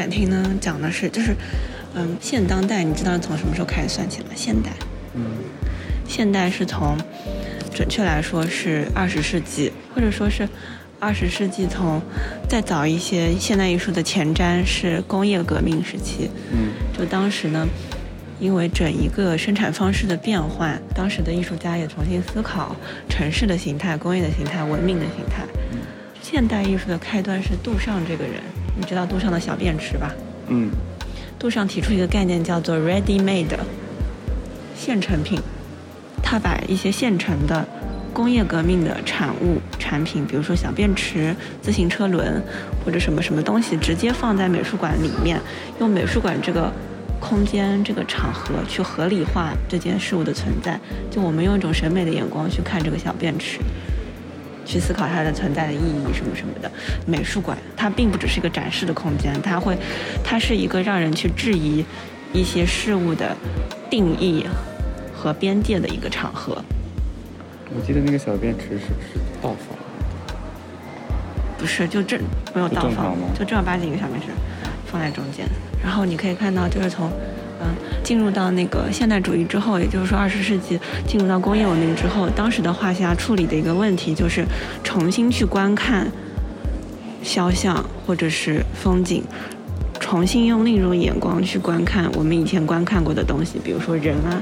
个展厅呢，讲的是就是，嗯，现当代，你知道从什么时候开始算起吗？现代，嗯现代是从，准确来说是二十世纪，或者说是二十世纪从再早一些，现代艺术的前瞻是工业革命时期。嗯就当时呢，因为整一个生产方式的变换，当时的艺术家也重新思考城市的形态、工业的形态、文明的形态。现代艺术的开端是杜尚这个人，你知道杜尚的小便池吧？嗯杜尚提出一个概念叫做 “ready made”，现成品。他把一些现成的工业革命的产物产品，比如说小便池、自行车轮或者什么什么东西，直接放在美术馆里面，用美术馆这个空间、这个场合去合理化这件事物的存在。就我们用一种审美的眼光去看这个小便池。去思考它的存在的意义什么什么的。美术馆它并不只是一个展示的空间，它会，它是一个让人去质疑一些事物的定义和边界的一个场合。我记得那个小便池是是倒放，不是，就正没有倒放正，就正儿八经一个小便池放在中间。然后你可以看到，就是从嗯进入到那个现代主义之后，也就是说二十世纪进入到工业文明之后，当时的画家处理的一个问题就是重新去观看肖像或者是风景，重新用另一种眼光去观看我们以前观看过的东西，比如说人啊、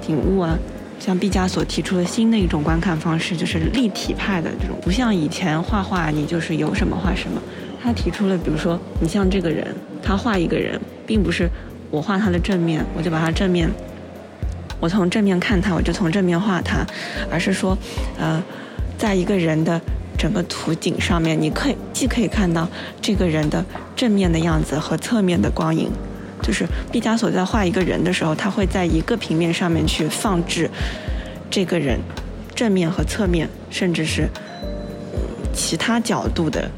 景物啊。像毕加索提出了新的一种观看方式，就是立体派的这种，不像以前画画你就是有什么画什么。他提出了，比如说你像这个人，他画一个人，并不是我画他的正面，我就把他正面，我从正面看他，我就从正面画他，而是说，呃，在一个人的整个图景上面，你可以既可以看到这个人的正面的样子和侧面的光影。就是毕加索在画一个人的时候，他会在一个平面上面去放置这个人正面和侧面，甚至是其他角度的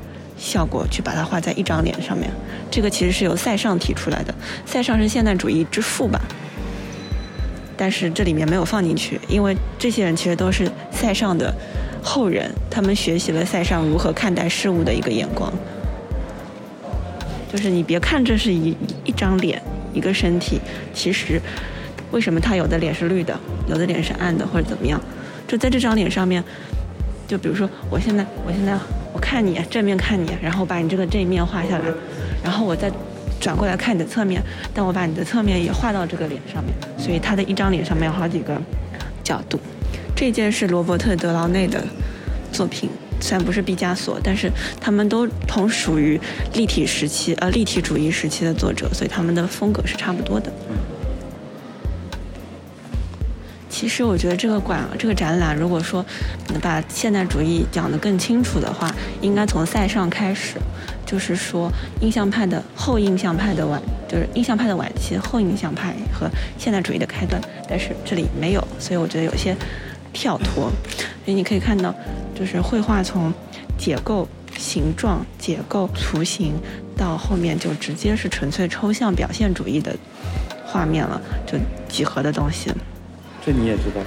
效果，去把它画在一张脸上面。这个其实是由塞尚提出来的，塞尚是现代主义之父吧，但是这里面没有放进去，因为这些人其实都是塞尚的后人，他们学习了塞尚如何看待事物的一个眼光。就是你别看这是一一张脸，一个身体，其实为什么他有的脸是绿的，有的脸是暗的，或者怎么样？就在这张脸上面，就比如说我现在我现在我看你正面看你，然后把你这个这一面画下来，然后我再转过来看你的侧面，但我把你的侧面也画到这个脸上面，所以他的一张脸上面有好几个角度。这件是罗伯特·德劳内的作品。虽然不是毕加索，但是他们都同属于立体时期，呃，立体主义时期的作者，所以他们的风格是差不多的。其实我觉得这个馆、这个展览，如果说能把现代主义讲得更清楚的话，应该从塞尚开始，就是说印象派的后印象派的晚，就是印象派的晚期，后印象派和现代主义的开端。但是这里没有，所以我觉得有些跳脱。所以你可以看到。就是绘画从结构、形状、结构、图形，到后面就直接是纯粹抽象表现主义的画面了，就几何的东西。这你也知道？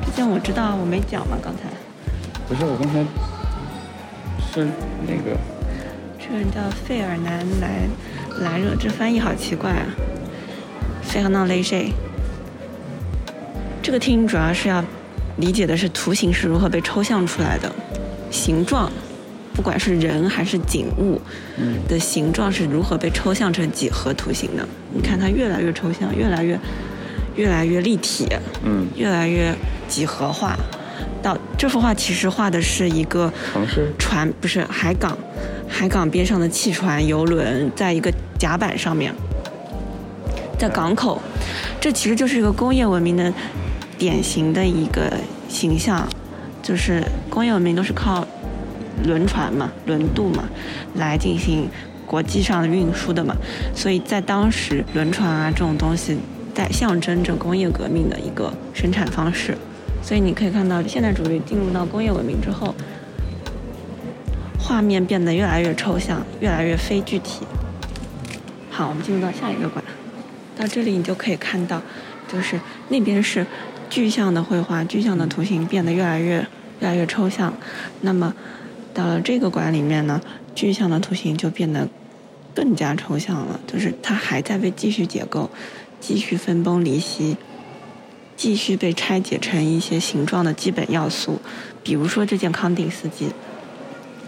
毕竟我知道，我没讲嘛，刚才。不是，我刚才是那个。这个人叫费尔南莱莱热，这翻译好奇怪啊。费尔南雷 J。这个听主要是要。理解的是图形是如何被抽象出来的，形状，不管是人还是景物的形状是如何被抽象成几何图形的。你看它越来越抽象，越来越越来越立体，嗯，越来越几何化。到这幅画其实画的是一个城市船，不是海港，海港边上的汽船、游轮，在一个甲板上面，在港口，这其实就是一个工业文明的。典型的一个形象，就是工业文明都是靠轮船嘛、轮渡嘛来进行国际上的运输的嘛，所以在当时，轮船啊这种东西在象征着工业革命的一个生产方式。所以你可以看到，现代主义进入到工业文明之后，画面变得越来越抽象，越来越非具体。好，我们进入到下一个馆，到这里你就可以看到，就是那边是。具象的绘画、具象的图形变得越来越、越来越抽象。那么，到了这个馆里面呢，具象的图形就变得更加抽象了，就是它还在被继续解构，继续分崩离析，继续被拆解成一些形状的基本要素，比如说这件康定斯基，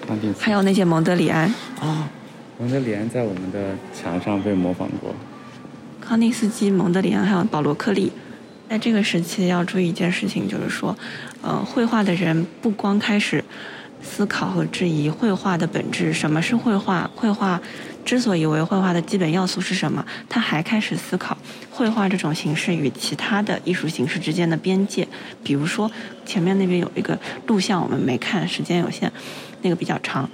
康定斯基还有那件蒙德里安。啊，蒙德里安在我们的墙上被模仿过。康定斯基、蒙德里安还有保罗·克利，在这个时期要注意一件事情，就是说，呃，绘画的人不光开始思考和质疑绘画的本质，什么是绘画？绘画之所以为绘画的基本要素是什么？他还开始思考绘画这种形式与其他的艺术形式之间的边界。比如说，前面那边有一个录像，我们没看，时间有限，那个比较长。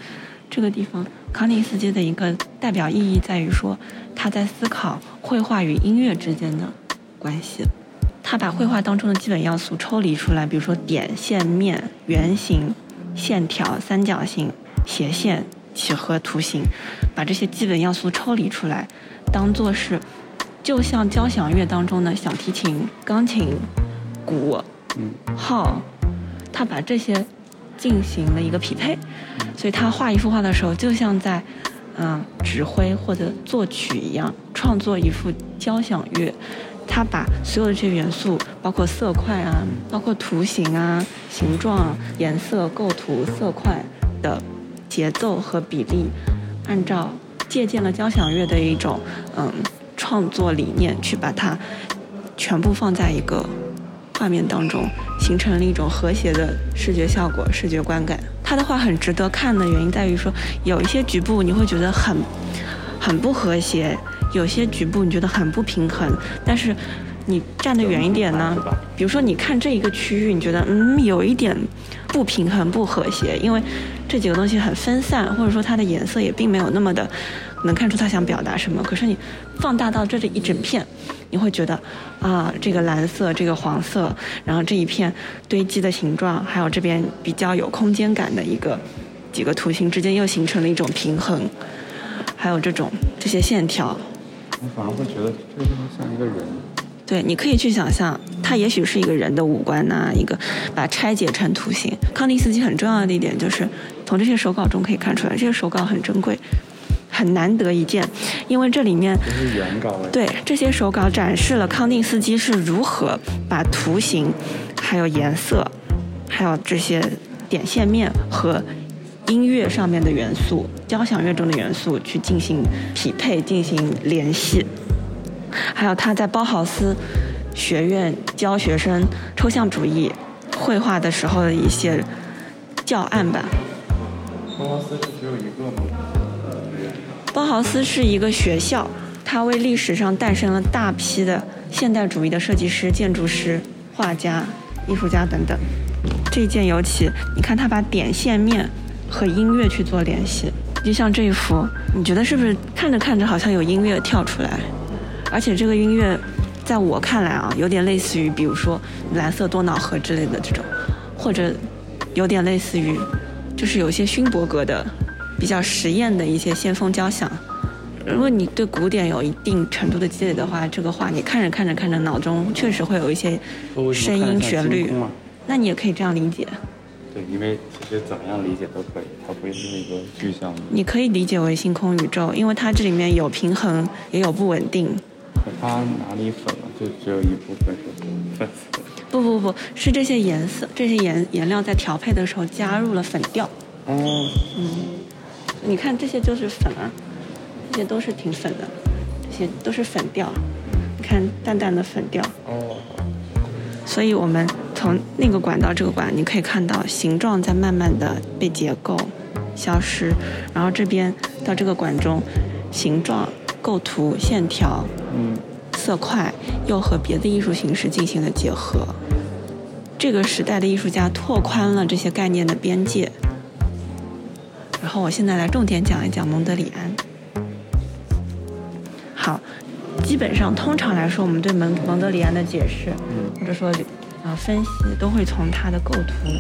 这个地方，康定斯基的一个代表意义在于说，他在思考绘画与音乐之间的关系。他把绘画当中的基本要素抽离出来，比如说点、线、面、圆形、线条、三角形、斜线、几何图形，把这些基本要素抽离出来，当做是，就像交响乐当中的小提琴、钢琴、鼓、嗯，号，他把这些进行了一个匹配，所以他画一幅画的时候，就像在嗯、指挥或者作曲一样，创作一幅交响乐。他把所有的这些元素，包括色块啊，包括图形啊、形状、颜色、构图、色块的节奏和比例，按照借鉴了交响乐的一种嗯创作理念，去把它全部放在一个画面当中，形成了一种和谐的视觉效果、视觉观感。他的画很值得看的原因在于说，有一些局部你会觉得很很不和谐，有些局部你觉得很不平衡，但是你站得远一点呢，比如说你看这一个区域，你觉得嗯有一点不平衡、不和谐，因为这几个东西很分散，或者说它的颜色也并没有那么的能看出他想表达什么。可是你放大到这里一整片，你会觉得啊，这个蓝色，这个黄色，然后这一片堆积的形状，还有这边比较有空间感的一个几个图形之间又形成了一种平衡，还有这种这些线条。我反而会觉得这个地方像一个人。对，你可以去想象，它也许是一个人的五官呐、一个把它拆解成图形。康定斯基很重要的一点就是，从这些手稿中可以看出来，这些手稿很珍贵，很难得一见，因为这里面这是原稿哎。对这些手稿展示了康定斯基是如何把图形、还有颜色、还有这些点线面和音乐上面的元素、交响乐中的元素去进行匹配、进行联系。还有他在包豪斯学院教学生抽象主义绘画的时候的一些教案吧。包豪斯是只有一个吗？包豪斯是一个学校，它为历史上诞生了大批的现代主义的设计师、建筑师、画家、艺术家等等。这一件尤其，你看他把点线面和音乐去做联系，就像这一幅，你觉得是不是看着看着好像有音乐跳出来？而且这个音乐，在我看来啊，有点类似于比如说蓝色多瑙河之类的这种，或者有点类似于，就是有一些勋伯格的比较实验的一些先锋交响。如果你对古典有一定程度的积累的话，这个画你看着看着看着，脑中确实会有一些声音旋律？那你也可以这样理解，对，因为其实怎么样理解都可以，它不是一个具象的。你可以理解为星空宇宙，因为它这里面有平衡，也有不稳定。可它哪里粉了？就只有一部分是粉色。不不不，是这些颜色，这些颜颜料在调配的时候加入了粉调。哦，嗯你看这些就是粉啊，这些都是挺粉的，这些都是粉调。你看淡淡的粉调，哦，所以我们从那个管到这个管，你可以看到形状在慢慢的被结构消失，然后这边到这个管中，形状、构图、线条、嗯，色块又和别的艺术形式进行了结合。这个时代的艺术家拓宽了这些概念的边界。然后我现在来重点讲一讲蒙德里安。好，基本上通常来说，我们对蒙蒙德里安的解释，或者说啊、呃分析，都会从他的构图。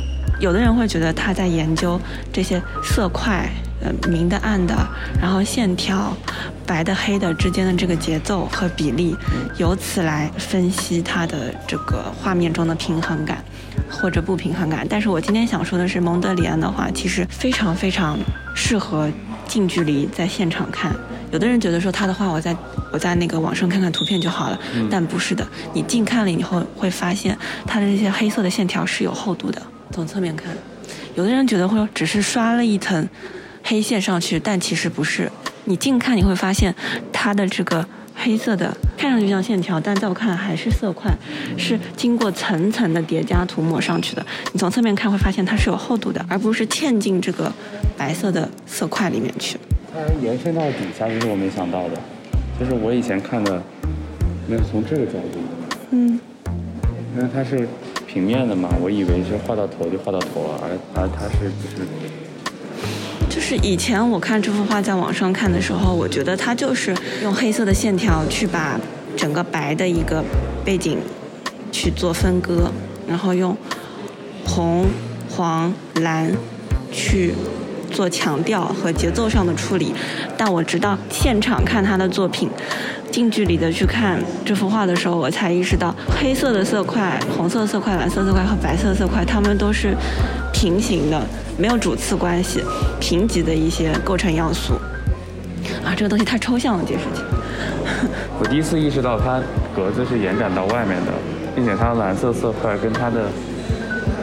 有的人会觉得他在研究这些色块，呃，明的暗的，然后线条，白的黑的之间的这个节奏和比例，由此来分析它的这个画面中的平衡感或者不平衡感。但是我今天想说的是，蒙德里安的话其实非常非常适合近距离在现场看，有的人觉得说他的画我在我在那个网上看看图片就好了，但不是的，你近看了以后会发现它的这些黑色的线条是有厚度的。从侧面看，有的人觉得会只是刷了一层黑线上去，但其实不是。你近看你会发现它的这个黑色的看上去像线条，但在我看来还是色块，是经过层层的叠加涂抹上去的。你从侧面看会发现它是有厚度的，而不是嵌进这个白色的色块里面去。它延伸到底下，这是我没想到的。就是我以前看的，没有从这个角度，嗯，因为它是平面的嘛，我以为是画到头就画到头了，而而它是就是就是以前我看这幅画在网上看的时候，我觉得它就是用黑色的线条去把整个白的一个背景去做分割，然后用红、黄、蓝去做强调和节奏上的处理。但我直到现场看他的作品，近距离的去看这幅画的时候，我才意识到黑色的色块、红色色块、蓝色色块和白色色块，它们都是平行的，没有主次关系，平级的一些构成要素。啊，这个东西太抽象了，这事情。我第一次意识到它格子是延展到外面的，并且它蓝色色块跟它的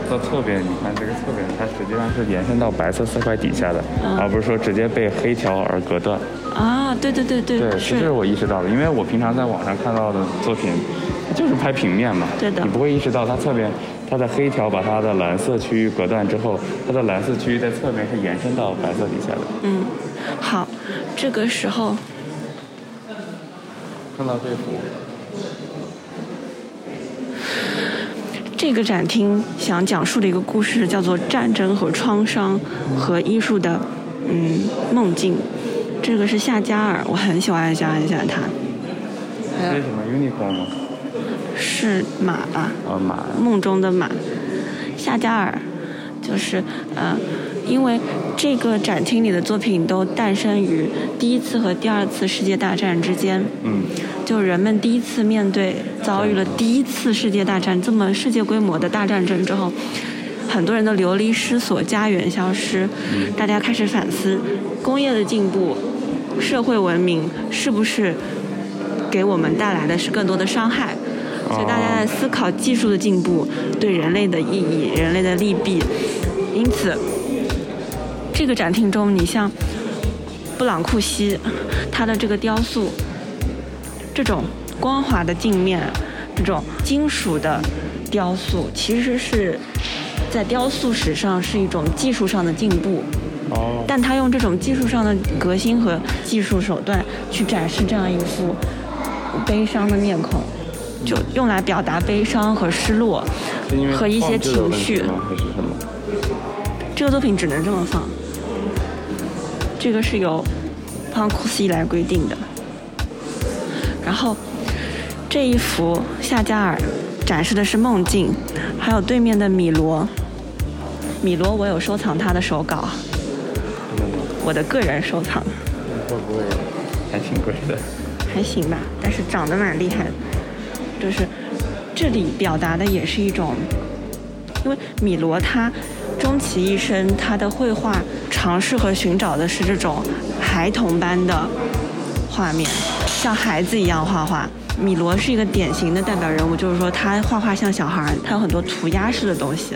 到侧边，你看这个侧边，它实际上是延伸到白色色块底下的，嗯而不是说直接被黑条而隔断。啊，对对对对，对，这是是，我意识到的，因为我平常在网上看到的作品，就是拍平面嘛，对的你不会意识到它侧面它的黑条把它的蓝色区域隔断之后，它的蓝色区域在侧面是延伸到白色底下的。嗯，好，这个时候看到这幅，这个展厅想讲述的一个故事叫做战争和创伤和艺术的嗯梦境。这个是夏加尔，我很喜欢很喜欢很喜欢他，这是什么 unicorn 吗？是马吧？啊，马。梦中的马，夏加尔，就是呃，因为这个展厅里的作品都诞生于第一次和第二次世界大战之间。嗯，就人们第一次面对遭遇了第一次世界大战这么世界规模的大战争之后，很多人都流离失所，家园消失，大家开始反思工业的进步、社会文明是不是给我们带来的是更多的伤害。所以大家在思考技术的进步对人类的意义、人类的利弊。因此，这个展厅中，你像布朗库西，他的这个雕塑，这种光滑的镜面，这种金属的雕塑，其实是在雕塑史上是一种技术上的进步。但他用这种技术上的革新和技术手段去展示这样一副悲伤的面孔，就用来表达悲伤和失落和一些情绪。这个作品只能这么放，这个是由庞库西来规定的。然后这一幅夏加尔展示的是梦境，还有对面的米罗。米罗我有收藏他的手稿，我的个人收藏。会不会还挺贵的？还行吧，但是长得蛮厉害的。就是这里表达的也是一种，因为米罗他终其一生，他的绘画尝试和寻找的是这种孩童般的画面，像孩子一样画画。米罗是一个典型的代表人物，就是说他画画像小孩儿，他有很多涂鸦式的东西，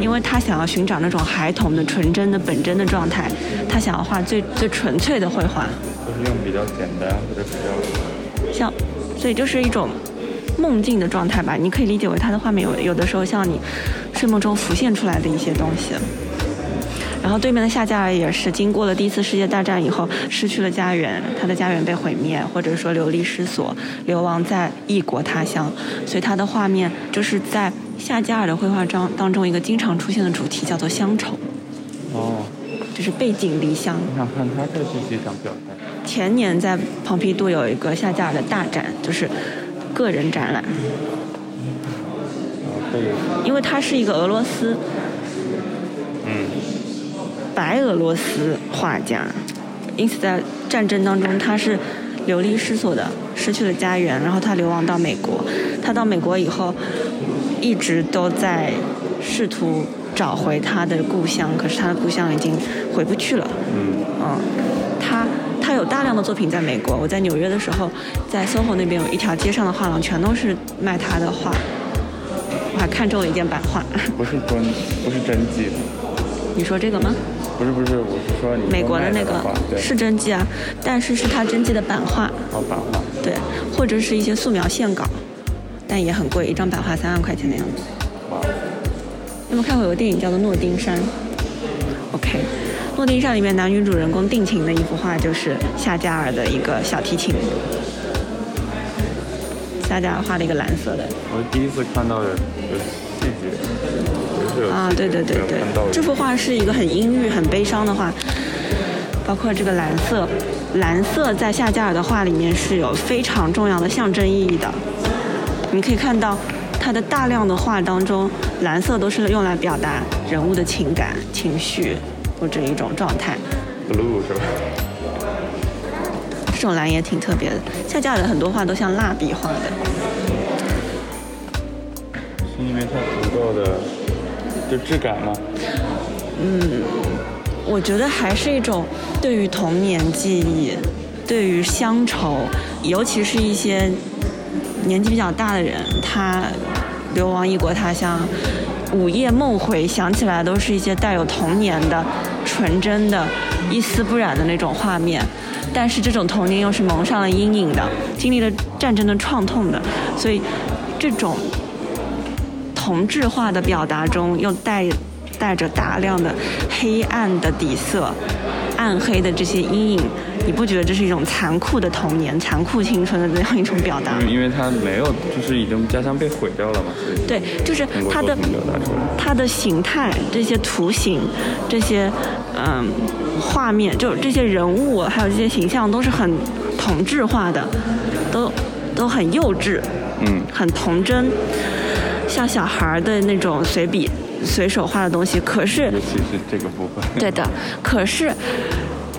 因为他想要寻找那种孩童的纯真的本真的状态，他想要画最最纯粹的绘画。就是用比较简单或者比较像，所以就是一种梦境的状态吧。你可以理解为他的画面有有的时候像你睡梦中浮现出来的一些东西。然后对面的夏加尔也是经过了第一次世界大战以后失去了家园，他的家园被毁灭，或者说流离失所，流亡在异国他乡，所以他的画面就是在夏加尔的绘画中当中一个经常出现的主题叫做乡愁，哦。就是背井离乡。我想看他这具体想表达。前年在蓬皮杜有一个夏加尔的大展，就是个人展览。因为他是一个俄罗斯嗯，白俄罗斯画家，因此在战争当中他是流离失所的，失去了家园，然后他流亡到美国。他到美国以后，一直都在试图找回他的故乡，可是他的故乡已经回不去了。嗯，嗯，他他他有大量的作品在美国。我在纽约的时候，在 SOHO 那边有一条街上的画廊，全都是卖他的画。我还看中了一件版画。不是真，不是真迹的。你说这个吗？不是不是，我是说你美国的那个是真迹啊，但是是他真迹的版画。哦，版画。对，或者是一些素描线稿，但也很贵，一张版画三万块钱的样子。哇。有没有看过有个电影叫做《诺丁山》？OK，《诺丁山》里面男女主人公定情的一幅画就是夏加尔的一个小提琴。夏加尔画了一个蓝色的。我第一次看到有细节，啊，对对对对，这幅画是一个很阴郁、很悲伤的画，包括这个蓝色，蓝色在夏加尔的画里面是有非常重要的象征意义的。你可以看到他的大量的画当中，蓝色都是用来表达人物的情感、情绪或者一种状态。blue 是吧？这种蓝也挺特别的，夏加尔的很多画都像蜡笔画的，是因为它足够的就质感吗？嗯，我觉得还是一种对于童年记忆，对于乡愁，尤其是一些年纪比较大的人，他流亡异国他乡，午夜梦回想起来都是一些带有童年的纯真的、一丝不染的那种画面。但是这种童年又是蒙上了阴影的，经历了战争的创痛的，所以这种同质化的表达中又带带着大量的黑暗的底色，暗黑的这些阴影，你不觉得这是一种残酷的童年、残酷青春的这样一种表达？因为他没有，就是已经家乡被毁掉了嘛。对，就是他的他的形态，这些图形，这些嗯。画面就这些人物，还有这些形象都是很同质化的，都都很幼稚，嗯，很童真，像小孩的那种随笔、随手画的东西。可是，尤其是这个部分，对的。可是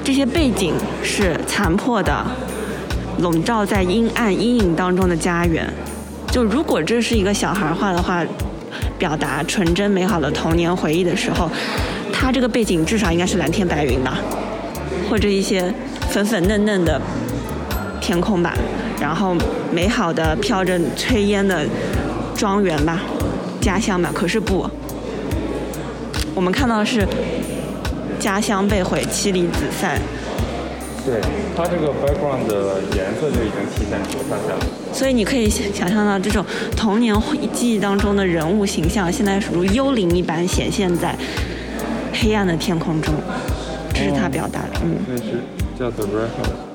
这些背景是残破的，笼罩在阴暗阴影当中的家园。就如果这是一个小孩画的话，表达纯真美好的童年回忆的时候。他这个背景至少应该是蓝天白云吧，或者一些粉粉嫩嫩的天空吧，然后美好的飘着炊烟的庄园吧，家乡吧。可是不，我们看到的是家乡被毁，妻离子散。对，它这个 background 的颜色就已经体现出他家了。所以你可以想象到，这种童年记忆当中的人物形象，现在如幽灵一般显现在。黑暗的天空中，这是他表达的，嗯。那是叫 The Red House。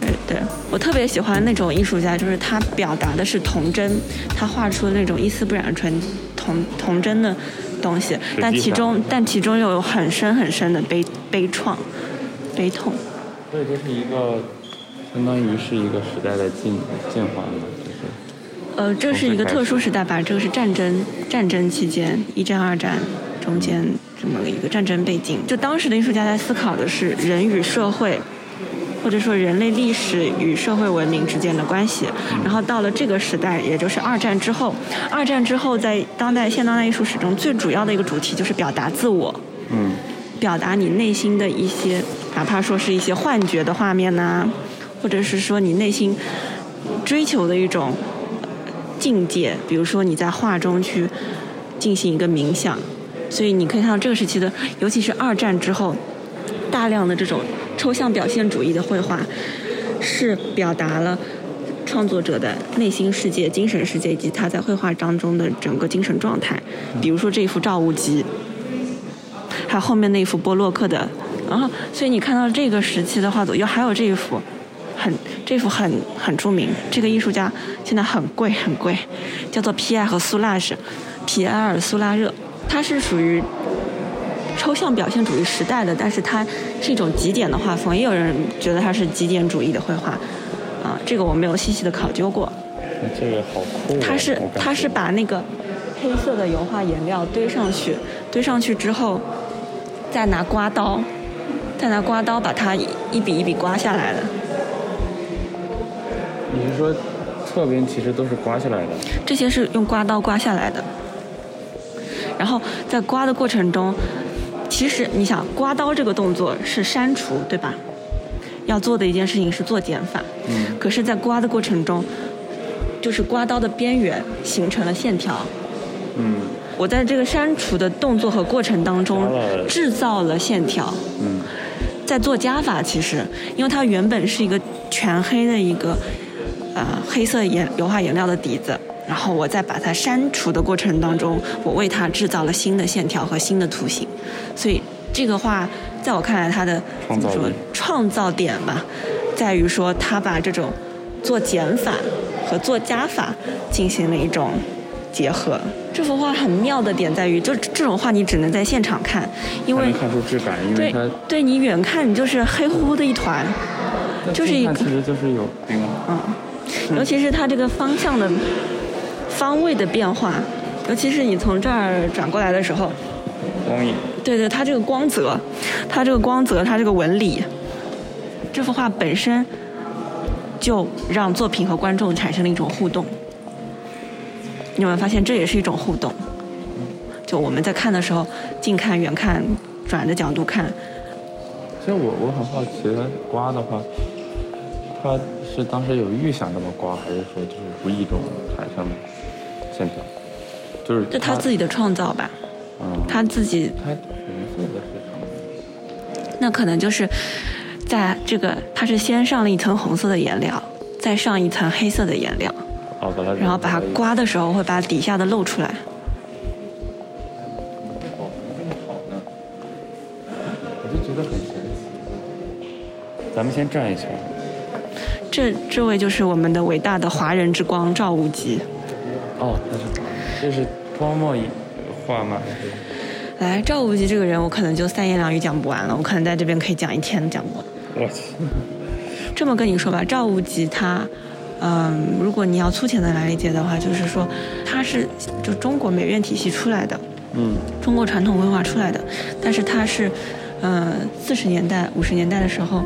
对对，我特别喜欢那种艺术家，就是他表达的是童真，他画出那种一丝不染、纯童童真的东西，但其中但其中又有很深很深的悲悲怆、悲痛。所以这是一个，相当于是一个时代的进进化嘛，就是。呃，这是一个特殊时代吧？这个是战争战争期间，一战、二战中间。这么一个战争背景，就当时的艺术家在思考的是人与社会，或者说人类历史与社会文明之间的关系。然后到了这个时代，也就是二战之后，二战之后在当代现当代艺术史中最主要的一个主题就是表达自我，嗯，表达你内心的一些，哪怕说是一些幻觉的画面呐，或者是说你内心追求的一种境界，比如说你在画中去进行一个冥想。所以你可以看到这个时期的，尤其是二战之后，大量的这种抽象表现主义的绘画，是表达了创作者的内心世界、精神世界以及他在绘画当中的整个精神状态。比如说这一幅赵无极，还有后面那一幅波洛克的，然后所以你看到这个时期的画作，又还有这一幅，很这幅很很著名，这个艺术家现在很贵很贵，叫做皮埃和苏拉什，皮埃尔苏拉热。他是属于抽象表现主义时代的，但是它是一种极简的画风，也有人觉得它是极简主义的绘画，啊，这个我没有细细的考究过。这个好酷。它是它是把那个黑色的油画颜料堆上去，堆上去之后，再拿刮刀，再拿刮刀把它一笔一笔刮下来的。你是说侧边其实都是刮下来的？这些是用刮刀刮下来的。然后在刮的过程中，其实你想刮刀这个动作是删除，对吧？要做的一件事情是做减法。嗯可是，在刮的过程中，就是刮刀的边缘形成了线条。嗯我在这个删除的动作和过程当中制造了线条，嗯在做加法。其实，因为它原本是一个全黑的一个呃黑色颜油画颜料的底子，然后我在把它删除的过程当中，我为它制造了新的线条和新的图形。所以这个画在我看来，它的怎么说创造力创造点吧，在于说它把这种做减法和做加法进行了一种结合。这幅画很妙的点在于，就这种画你只能在现场看，因为看出质感，因为对它对你远看你就是黑乎乎的一团，就是一个其实就是有冰嗯，尤其是它这个方向的方位的变化，尤其是你从这儿转过来的时候，光影。对对，它这个光泽，它这个光泽，它这个纹理，这幅画本身就让作品和观众产生了一种互动。你有没有发现，这也是一种互动？就我们在看的时候，近看、远看、转着角度看，其实我我很好奇，它刮的话，它是当时有预想这么刮，还是说就是无意中产生的就是这他自己的创造吧，嗯，他自己他红色的是什么？那可能就是在这个，它是先上了一层红色的颜料，再上一层黑色的颜料，哦，把它然后把它刮的时候会把底下的露出来。哦，这么好呢，我就觉得很神奇。咱们先转一圈。这这位就是我们的伟大的华人之光赵无极。哦，那是这是泼墨画吗？来，赵无极这个人，我可能就三言两语讲不完了，我可能在这边可以讲一天讲不完。我去，这么跟你说吧，赵无极他，嗯，如果你要粗浅的来理解的话，就是说他是就中国美院体系出来的，嗯中国传统文化出来的，但是他是，呃，四十年代、五十年代的时候，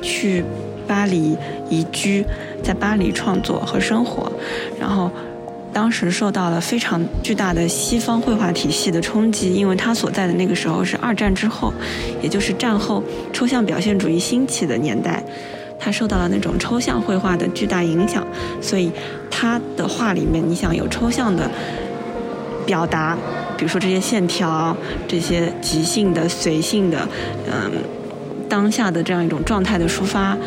去巴黎移居，在巴黎创作和生活，然后当时受到了非常巨大的西方绘画体系的冲击，因为他所在的那个时候是二战之后，也就是战后抽象表现主义兴起的年代。他受到了那种抽象绘画的巨大影响，所以他的画里面，你想有抽象的表达，比如说这些线条、这些即兴的、随性的，嗯，当下的这样一种状态的抒发，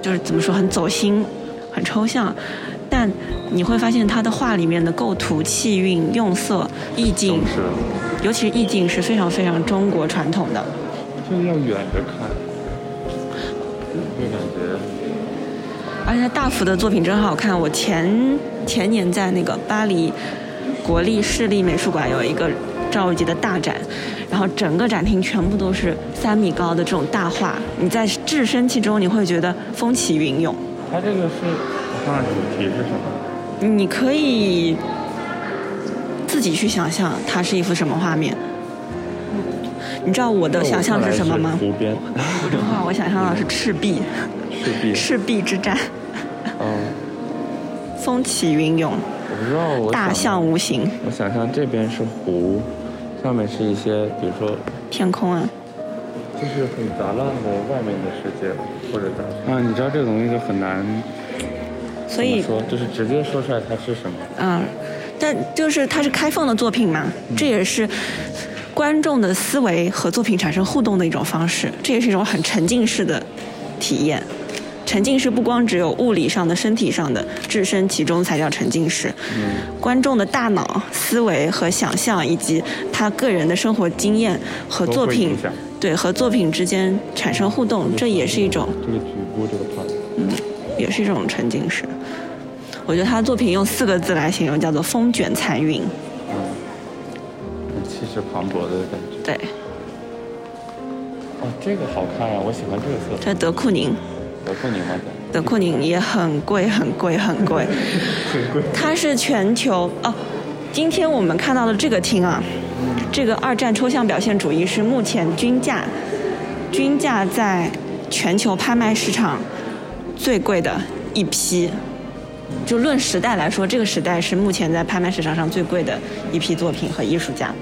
就是怎么说很走心、很抽象，但你会发现他的画里面的构图、气韵、用色、意境尤其是意境是非常非常中国传统的。就是要远着看，会感觉而且他大幅的作品真好看。我前前年在那个巴黎国立市立美术馆有一个赵无极的大展，然后整个展厅全部都是三米高的这种大画，你在置身其中，你会觉得风起云涌。它这个是我看看主题是什么？你可以自己去想象它是一幅什么画面。你知道我的想象是什么吗？湖边，的 话我想象的是赤壁，赤壁。赤壁之战，嗯，风起云涌，我不知道，我大象无形，我想象这边是湖，上面是一些，比如说，天空啊。就是很杂乱的外面的世界，或者咋？啊，你知道这个东西就很难所以说，就是直接说出来它是什么。嗯，但就是它是开放的作品嘛，这也是观众的思维和作品产生互动的一种方式，这也是一种很沉浸式的体验。沉浸式不光只有物理上的、身体上的，置身其中才叫沉浸式。嗯，观众的大脑、思维和想象，以及他个人的生活经验和作品对和作品之间产生互动，这也是一种这个局部这个也是一种沉浸式。我觉得他的作品用四个字来形容，叫做风卷残云。嗯，气势磅礴的感觉。对，哦，这个好看啊，我喜欢这个色彩。这德库宁，德库宁吗？德库宁也很贵，很贵，很贵。很贵。它是全球哦。今天我们看到的这个厅啊，这个二战抽象表现主义是目前均价，均价在全球拍卖市场最贵的一批。就论时代来说，这个时代是目前在拍卖市场上最贵的一批作品和艺术家。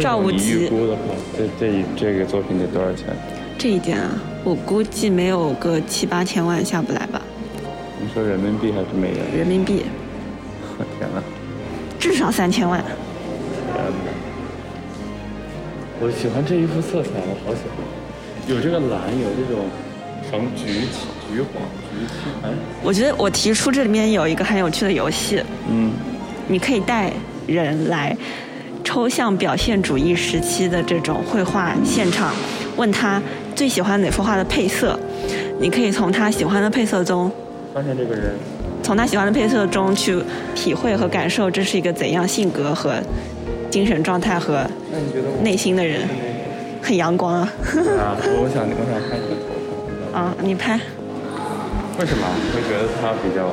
赵无极预估的话，这这一这个作品得多少钱？这这一件啊，我估计没有个七八千万下不来吧，你说人民币还是美元？人民币我天哪！至少三千万。天哪！我喜欢这一幅色彩，我好喜欢。有这个蓝，有这种橙橘起、橘黄、橘青，哎，我觉得我提出这里面有一个很有趣的游戏，嗯，你可以带人来抽象表现主义时期的这种绘画现场，问他最喜欢哪幅画的配色，你可以从他喜欢的配色中，发现这个人，从他喜欢的配色中去体会和感受这是一个怎样性格和精神状态和那你觉得内心的人，很阳光啊。啊？我想，我想看你的头发。啊，你拍。为什么会觉得他比较？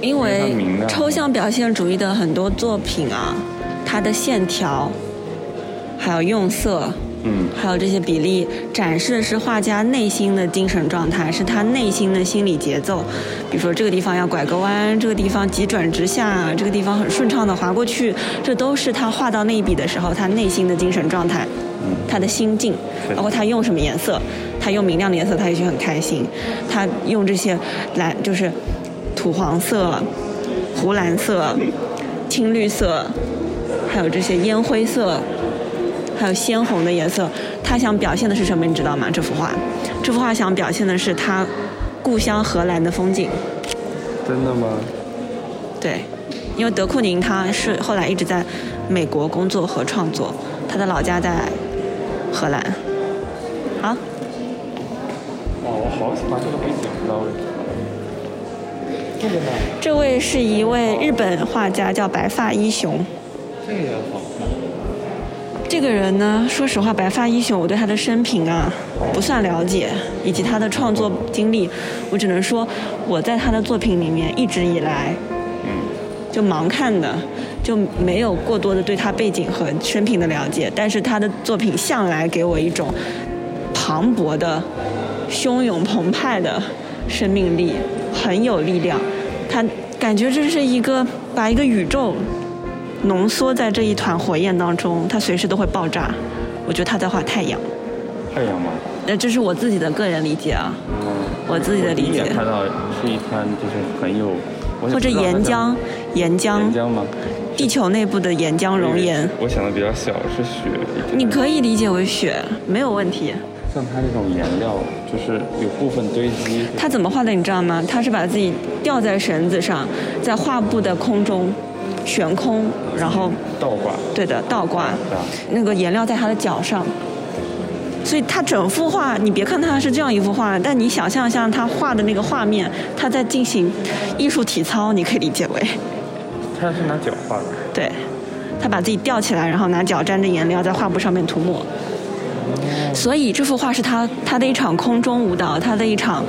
因因为抽象表现主义的很多作品啊，它的线条，还有用色，嗯还有这些比例，展示的是画家内心的精神状态，是他内心的心理节奏。比如说这个地方要拐个弯，这个地方急转直下，这个地方很顺畅的划过去，这都是他画到那一笔的时候他内心的精神状态，嗯他的心境，包括他用什么颜色，他用明亮的颜色，他也许很开心；他用这些蓝，就是土黄色、湖蓝色、青绿色，还有这些烟灰色，还有鲜红的颜色，他想表现的是什么？你知道吗？这幅画，这幅画想表现的是他故乡荷兰的风景。真的吗？对，因为德库宁他是后来一直在美国工作和创作，他的老家在荷兰。啊，哇，我好喜欢这个背景，不知道为什么。这个呢？这位是一位日本画家，叫白发一雄。这个也好。这个人呢，说实话，白发一雄，我对他的生平啊不算了解，以及他的创作经历，我只能说我在他的作品里面一直以来嗯，就盲看的，就没有过多的对他背景和生平的了解。但是他的作品向来给我一种磅礴的、汹涌澎湃的生命力，很有力量。他感觉这是一个把一个宇宙浓缩在这一团火焰当中，它随时都会爆炸。我觉得他在画太阳，太阳吗？那这是我自己的个人理解啊，嗯，我自己的我第一理解眼。看到是一滩就是很有，或者岩浆，岩浆岩，浆吗？地球内部的岩浆熔岩。我想的比较小，是雪。你可以理解为雪，没有问题。像它这种颜料，就是有部分堆积。他怎么画的你知道吗？他是把自己吊在绳子上，在画布的空中悬空，然后倒挂，对的倒挂那个颜料在他的脚上。所以他整幅画，你别看他是这样一幅画，但你想象一下他画的那个画面，他在进行艺术体操，你可以理解为，它是拿脚画的。对，他把自己吊起来，然后拿脚沾着颜料在画布上面涂抹。所以这幅画是他他的一场空中舞蹈，他的一场！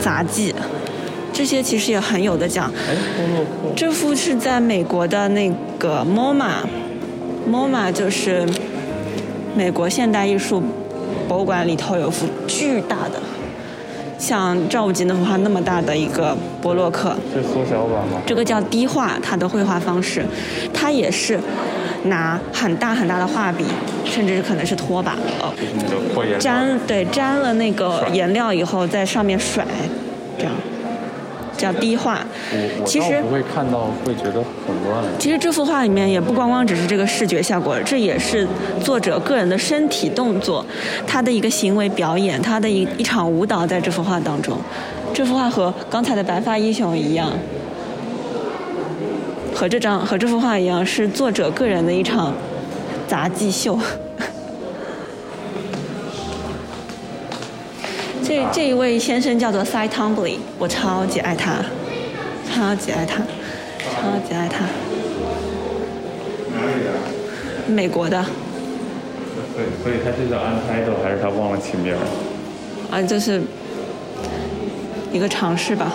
杂技，这些其实也很有的讲。这幅是在美国的那个 MoMA，MoMA 就是美国现代艺术博物馆里头有幅巨大的，像赵无极那幅画那么大的一个波洛克，是缩小版吗？这个叫低画，它的绘画方式，它也是拿很大很大的画笔，甚至是可能是拖把，哦，就是那个扩颜料。沾对沾了那个颜料以后，在上面甩，这样叫低画。其实倒不会看到，会觉得很乱。其实这幅画里面也不光光只是这个视觉效果，这也是作者个人的身体动作，他的一个行为表演，他的一一场舞蹈在这幅画当中。这幅画和刚才的白发英雄一样，和这张和这幅画一样，是作者个人的一场杂技秀。这这一位先生叫做 Cy Twombly，我超级爱他，超级爱他，超级爱他。美国的，对，所以他是叫 Untitled 还是他忘了起名？啊，就是一个尝试吧。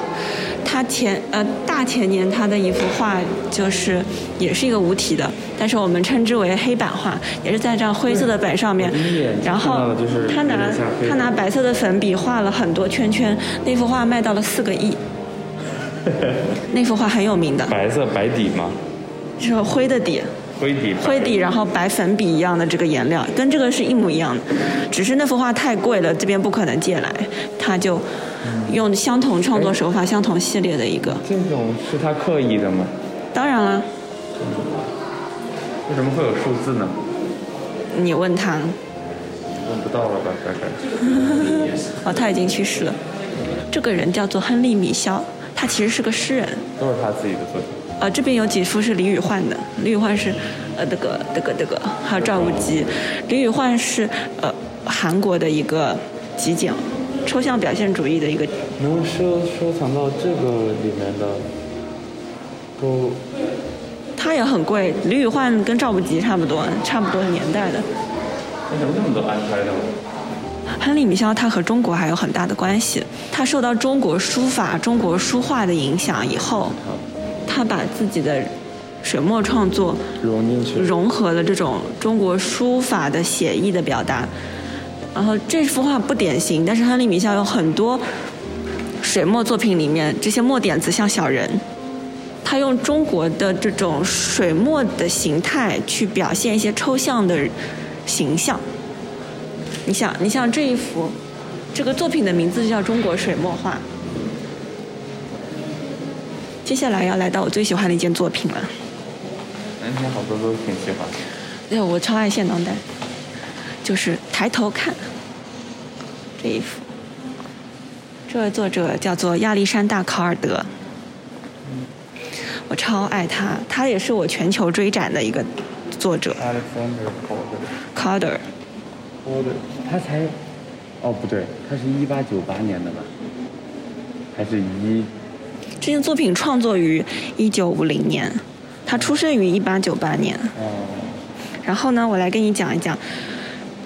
他前呃大前年他的一幅画就是也是一个无题的，但是我们称之为黑板画，也是在这样灰色的板上面。然后他拿他拿白色的粉笔画了很多圈圈，那幅画卖到了四个亿，那幅画很有名的，白色白底吗？是灰的底，灰底灰底，然后白粉笔一样的这个颜料，跟这个是一模一样的，只是那幅画太贵了，这边不可能借来，他就用相同创作手法、相同系列的一个。这种是他刻意的吗？当然了，为什么会有数字呢？你问他，问不到了吧，大概。哦，他已经去世了。这个人叫做亨利·米肖，他其实是个诗人。都是他自己的作品。呃，这边有几幅是李宇焕的，李宇焕是，呃，这个这个这个，还有赵无极。李宇焕是呃韩国的一个极简抽象表现主义的一个，能收收藏到这个里面的，都它也很贵。李宇焕跟赵无极差不多，差不多年代的。为什么那么多安排的？亨利·米肖他和中国还有很大的关系，他受到中国书法、中国书画的影响以后，他把自己的水墨创作融进去。融合了这种中国书法的写意的表达。然后这幅画不典型，但是亨利·米肖有很多水墨作品里面，这些墨点子像小人。他用中国的这种水墨的形态去表现一些抽象的形象。你想，你像这一幅，这个作品的名字就叫《中国水墨画》。接下来要来到我最喜欢的一件作品了。男生好多都挺喜欢。对，我超爱现当代，就是抬头看这一幅。这位作者叫做亚历山大·考尔德，我超爱他，他也是我全球追展的一个作者。Alexander Calder。，Calder，他才，哦不对，他是一八九八年的吧？还是一？这件作品创作于一九五零年，他出生于一八九八年。哦，然后呢，我来跟你讲一讲，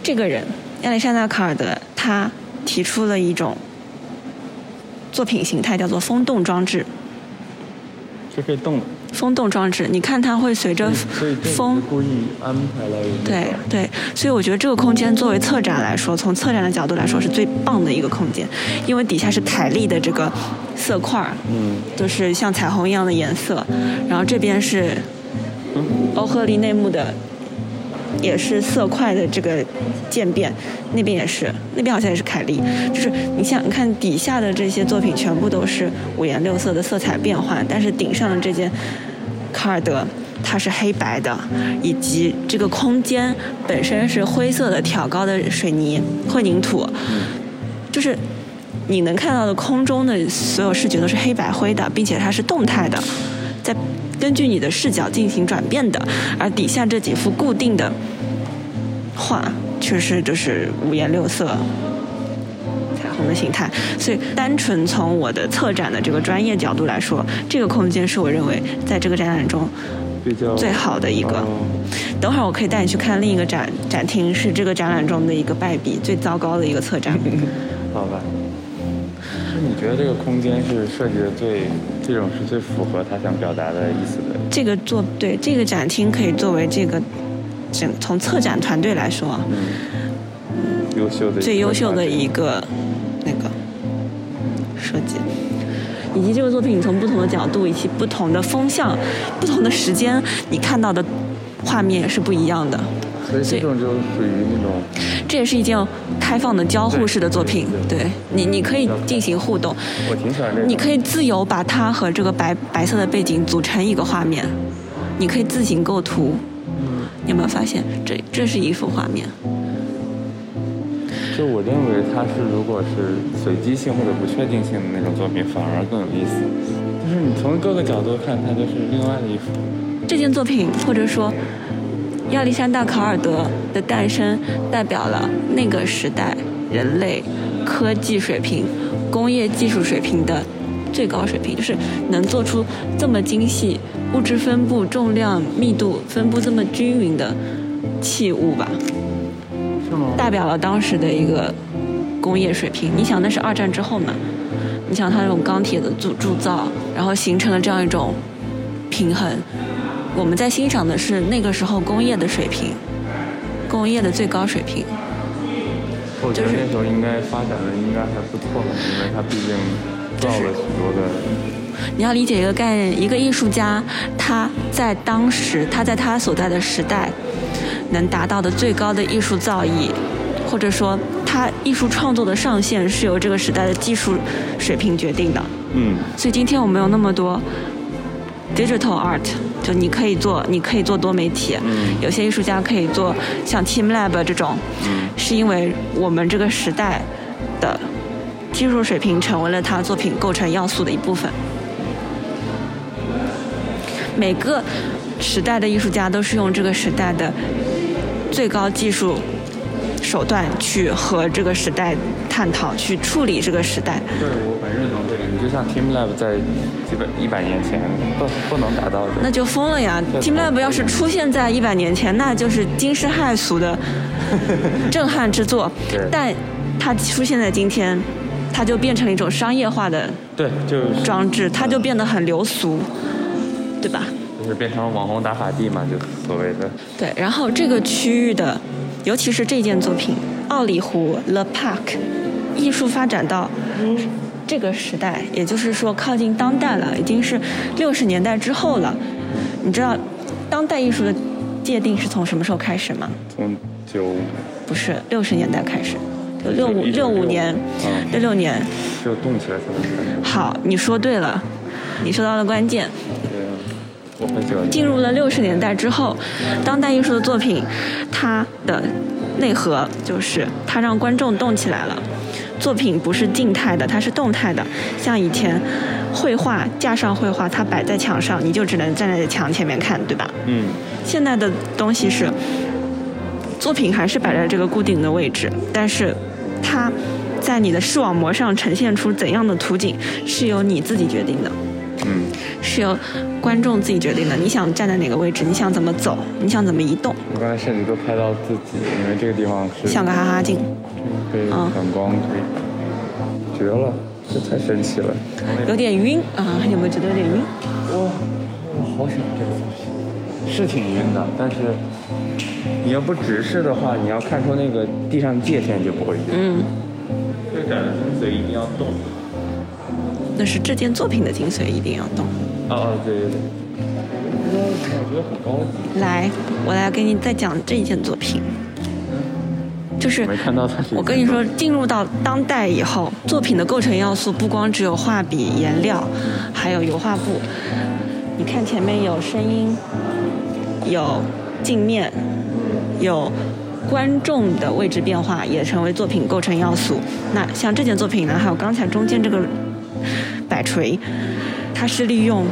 这个人亚历山大·卡尔德，他提出了一种作品形态，叫做风动装置。就可以动的。风动装置，你看它会随着风是故意安排了。对对，所以我觉得这个空间作为策展来说，从策展的角度来说是最棒的一个空间，因为底下是凯利的这个色块儿，嗯，就是像彩虹一样的颜色，然后这边是欧赫利内幕的，也是色块的这个渐变，那边也是，那边好像也是凯利，就是你想想看底下的这些作品全部都是五颜六色的色彩变换，但是顶上的这件卡尔德。它是黑白的，以及这个空间本身是灰色的挑高的水泥混凝土，就是你能看到的空中的所有视觉都是黑白灰的，并且它是动态的，在根据你的视角进行转变的，而底下这几幅固定的画确实就是五颜六色。彩虹的形态，所以单纯从我的策展的这个专业角度来说，这个空间是我认为在这个展览中比较最好的一个。哦等会儿我可以带你去看另一个展展厅，是这个展览中的一个败笔，最糟糕的一个策展。好吧。那你觉得这个空间是设计的最，这种是最符合他想表达的意思的？这个做对这个展厅可以作为这个整从策展团队来说，嗯，优秀的最优秀的一个个那个设计，以及这个作品从不同的角度以及不同的风向、不同的时间，你看到的画面也是不一样的。所以这种就属于那种这也是一件开放的交互式的作品，对对你你可以进行互动，我挺喜欢这个。你可以自由把它和这个白白色的背景组成一个画面，你可以自行构图。你有没有发现，这这是一幅画面？就我认为它是如果是随机性或者不确定性的那种作品，反而更有意思。就是你从各个角度看，它就是另外的一幅。这件作品，或者说亚历山大·卡尔德的诞生，代表了那个时代人类科技水平、工业技术水平的最高水平，就是能做出这么精细、物质分布、重量、密度分布这么均匀的器物吧。是吗？代表了当时的一个工业水平。你想，那是二战之后嘛？你想它那种钢铁的铸铸造，然后形成了这样一种平衡。我们在欣赏的是那个时候工业的水平，工业的最高水平。我觉得就是那时候应该发展的应该还不错吧，因为它毕竟造了许多的你要理解一个概念，一个艺术家他在当时，他在他所在的时代，能达到的最高的艺术造诣，或者说他艺术创作的上限，是由这个时代的技术水平决定的。嗯，所以今天我们有那么多 digital art，就你可以做，你可以做多媒体，嗯有些艺术家可以做像 TeamLab 这种，嗯是因为我们这个时代的技术水平成为了他作品构成要素的一部分。每个时代的艺术家都是用这个时代的最高技术手段去和这个时代探讨，去处理这个时代。对我很认同这个。你就像 TeamLab 在基本一百年前不不能达到的，那就疯了呀！TeamLab 要是出现在一百年前，那就是惊世骇俗的震撼之作对。但它出现在今天，它就变成了一种商业化的对，就是装置，它就变得很流俗，对吧？就是变成了网红打卡地嘛，就所谓的。对。然后这个区域的，尤其是这件作品《奥里湖 The Park》，艺术发展到这个时代，也就是说靠近当代了，已经是六十年代之后了。你知道当代艺术的界定是从什么时候开始吗？从九不是六十年代开始，就六五1965六五年、嗯六六年。只有动起来才。好，你说对了，你说到了关键。进入了六十年代之后，当代艺术的作品，它的内核就是它让观众动起来了。作品不是静态的，它是动态的。像以前绘画架上绘画，它摆在墙上，你就只能站在墙前面看，对吧？嗯，现在的东西是，作品还是摆在这个固定的位置，但是它在你的视网膜上呈现出怎样的图景，是由你自己决定的。嗯，是由观众自己决定的。你想站在哪个位置，你想怎么走，你想怎么移动，我刚才甚至都拍到自己，因为这个地方是像个哈哈镜。可以嗯反光，可以绝了，这太神奇了。有点晕啊，有没有觉得有点晕？哇，我好喜欢这个东西，是挺晕的，但是你要不直视的话，你要看出那个地上的界限就不会晕。嗯，这个展的精髓一定要动。那是这件作品的精髓，一定要动。哦哦，对对对。不知道，我觉得很高级。来，我来给你再讲这一件作品，就是。我跟你说，进入到当代以后，作品的构成要素不光只有画笔、颜料，还有油画布。你看前面有声音，有镜面，有观众的位置变化，也成为作品构成要素。那像这件作品呢，还有刚才中间这个摆锤，它是利用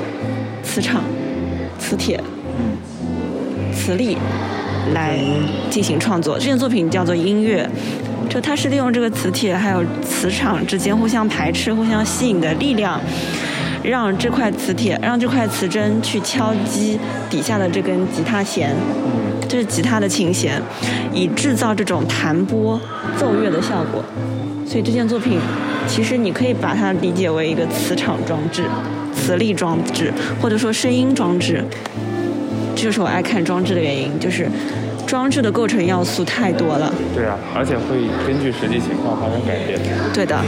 磁场、磁铁、磁力来进行创作。这件作品叫做音乐，就它是利用这个磁铁还有磁场之间互相排斥、互相吸引的力量，让这块磁铁、让这块磁针去敲击底下的这根吉他弦，这是吉他的琴弦，以制造这种弹拨奏乐的效果。所以这件作品，其实你可以把它理解为一个磁场装置、磁力装置，或者说声音装置。这就是我爱看装置的原因，就是装置的构成要素太多了。对啊，而且会根据实际情况发生改变。对的，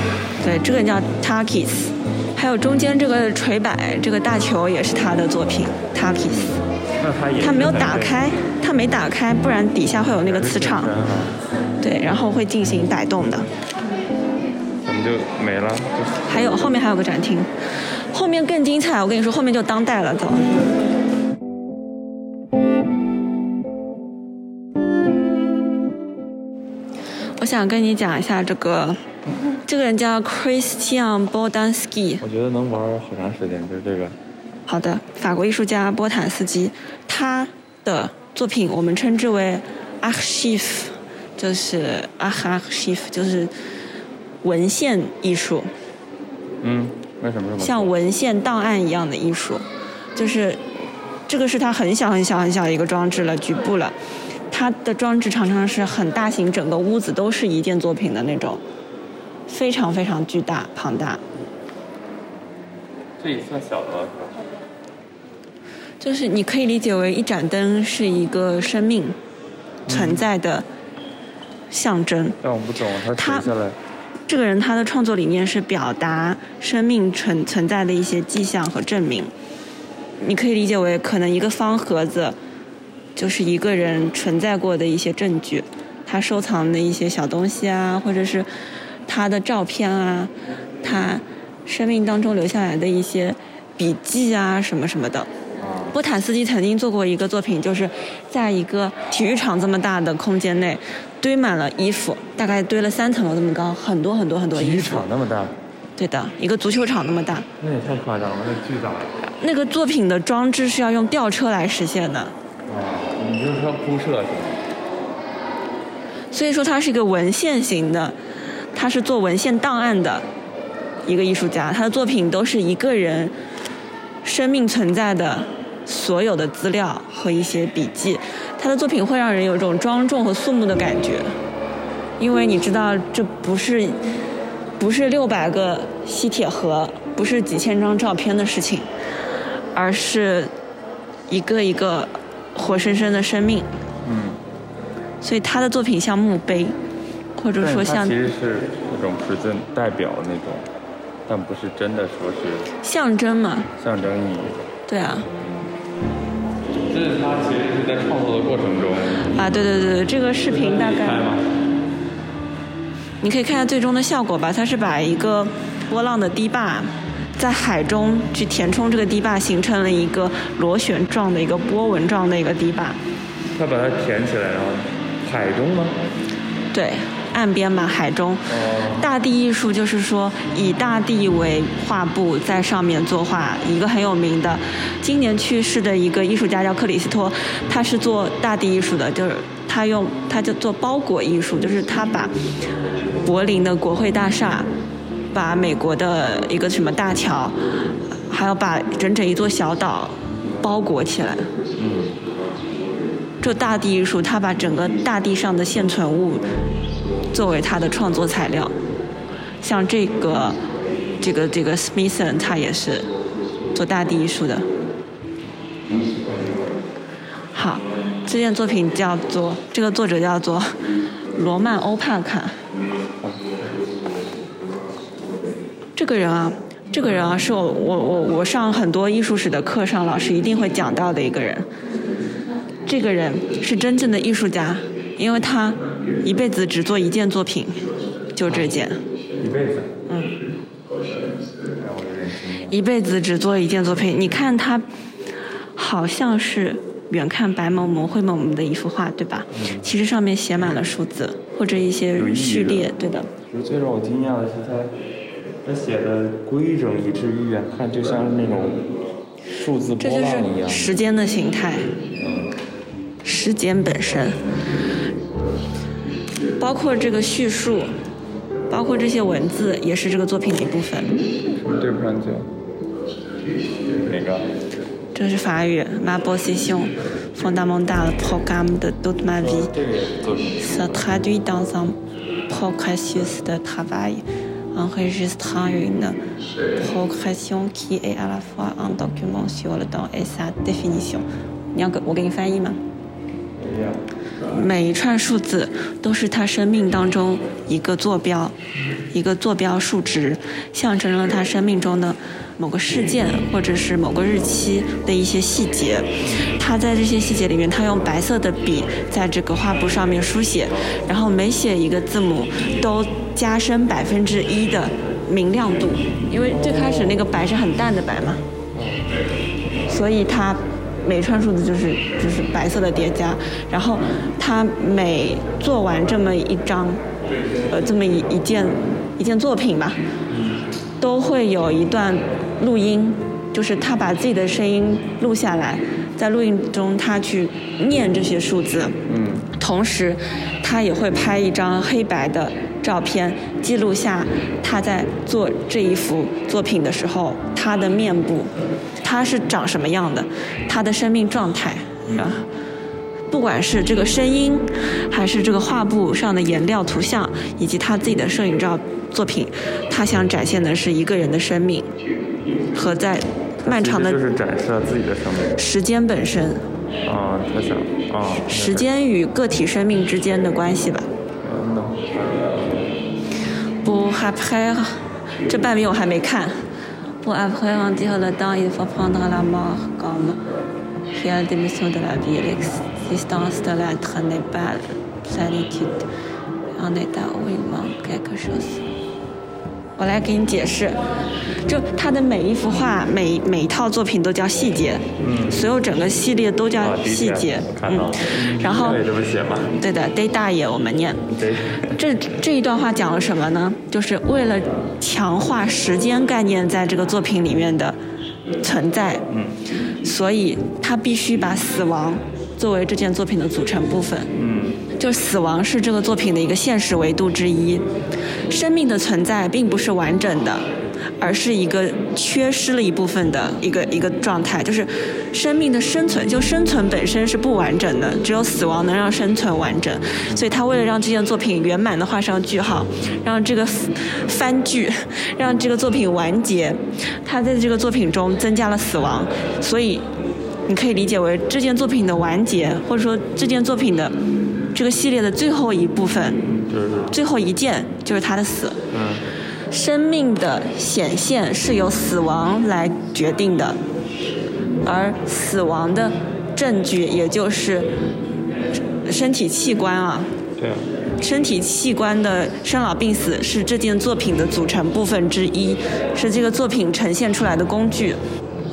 对，这个叫 Takis，还有中间这个锤摆，这个大球也是他的作品 Takis。那他也他没有打开，他没打开，不然底下会有那个磁场，对，然后会进行摆动的。怎么就没了？还有后面还有个展厅，后面更精彩。我跟你说，后面就当代了，走。我想跟你讲一下这个，这个人叫 Christian b o d a n s k i 我觉得能玩好长时间，就是这个。好的，法国艺术家波坦斯基，他的作品我们称之为 archive，就是 archive，就是文献艺术，嗯，为什么这么？像文献档案一样的艺术，就是这个是它很小很小很小的一个装置了，局部了。它的装置常常是很大型，整个屋子都是一件作品的那种，非常非常巨大庞大。这也算小的了，是吧？就是你可以理解为一盏灯是一个生命存在的象征。但我不懂，它它垂下来，这个人他的创作理念是表达生命存存在的一些迹象和证明。你可以理解为，可能一个方盒子就是一个人存在过的一些证据，他收藏的一些小东西啊，或者是他的照片啊，他生命当中留下来的一些笔记啊，什么什么的。波坦斯基曾经做过一个作品，就是在一个体育场这么大的空间内堆满了衣服，大概堆了三层楼那么高，很多很多很多衣服。体育场那么大？对的，一个足球场那么大。那也太夸张了，那巨大。那个作品的装置是要用吊车来实现的。哦，你就是说铺设是吗？所以说他是一个文献型的，他是做文献档案的一个艺术家，他的作品都是一个人生命存在的所有的资料和一些笔记。他的作品会让人有一种庄重和肃穆的感觉，因为你知道这不是不是六百个吸铁盒，不是几千张照片的事情，而是一个一个活生生的生命。嗯。所以他的作品像墓碑，或者说像其实是那种 present 代表那种，但不是真的说是象征嘛。象征意义。对啊。这是他其实是在创作的过程中。啊，对对对对，这个视频大概。你可以看下最终的效果吧，它是把一个波浪的堤坝，在海中去填充这个堤坝，形成了一个螺旋状的一个波纹状的一个堤坝。他把它填起来，然后。海中吗？对，岸边嘛，海中。大地艺术就是说，以大地为画布，在上面作画。一个很有名的，今年去世的一个艺术家叫克里斯托，他是做大地艺术的，就是他用他就做包裹艺术，就是他把柏林的国会大厦，把美国的一个什么大桥，还要把整整一座小岛包裹起来。嗯。这大地艺术，他把整个大地上的现存物作为他的创作材料，像这个这个这个 Smithson，他也是做大地艺术的。好，这件作品叫做这个作者叫做罗曼欧帕卡。这个人啊，这个人啊，是我我我我上很多艺术史的课上，老师一定会讲到的一个人。这个人是真正的艺术家，因为他一辈子只做一件作品，就这件。一辈子。嗯。一辈子只做一件作品，你看它，好像是远看白蒙蒙灰蒙蒙的一幅画，对吧？其实上面写满了数字或者一些序列，对的。最让我惊讶的是他，他写的规整，以至于远看就像是那种数字波浪一样。时间的形态。时间本身，包括这个叙述，包括这些文字，也是这个作品的一部分。对不上去。哪个？这是法语。Ma position fondamentale programme de toute ma vie se traduit dans un processus de travail enregistrant une progression qui est à la fois un document sur le temps et sa définition。你要给我给你翻译吗？每一串数字都是他生命当中一个坐标，一个坐标数值，象征了他生命中的某个事件或者是某个日期的一些细节。他在这些细节里面，他用白色的笔在这个画布上面书写，然后每写一个字母都加深百分之一的明亮度，因为最开始那个白是很淡的白嘛，所以他。每串数字就是就是白色的叠加，然后他每做完这么一张，呃，这么一一件一件作品吧，都会有一段录音，就是他把自己的声音录下来，在录音中他去念这些数字，嗯，同时他也会拍一张黑白的照片，记录下他在做这一幅作品的时候他的面部。他是长什么样的？他的生命状态啊，不管是这个声音，还是这个画布上的颜料、图像，以及他自己的摄影照作品，他想展现的是一个人的生命和在漫长的就是展示了自己的生命时间本身啊，他想啊，时间与个体生命之间的关系吧。Pour après, je ne n'est pas Pour après, on tire le temps, il faut prendre la mort comme fière démission de la vie. L'existence de l'être n'est pas plénitude, en état où il manque quelque chose. 我来给你解释，就他的每一幅画、每每一套作品都叫细节，嗯。所有整个系列都叫细节，嗯，然后这么写吗？对的，day 大爷我们念，对，这这一段话讲了什么呢？就是为了强化时间概念在这个作品里面的存在，嗯。所以他必须把死亡作为这件作品的组成部分。嗯就死亡是这个作品的一个现实维度之一，生命的存在并不是完整的，而是一个缺失了一部分的一个一个状态，就是生命的生存，就生存本身是不完整的，只有死亡能让生存完整。所以他为了让这件作品圆满的画上句号，让这个番剧，让这个作品完结，他在这个作品中增加了死亡，所以你可以理解为这件作品的完结，或者说这件作品的这个系列的最后一部分，就是最后一件就是他的死。嗯生命的显现是由死亡来决定的，而死亡的证据，也就是身体器官啊，对啊，身体器官的生老病死是这件作品的组成部分之一，是这个作品呈现出来的工具。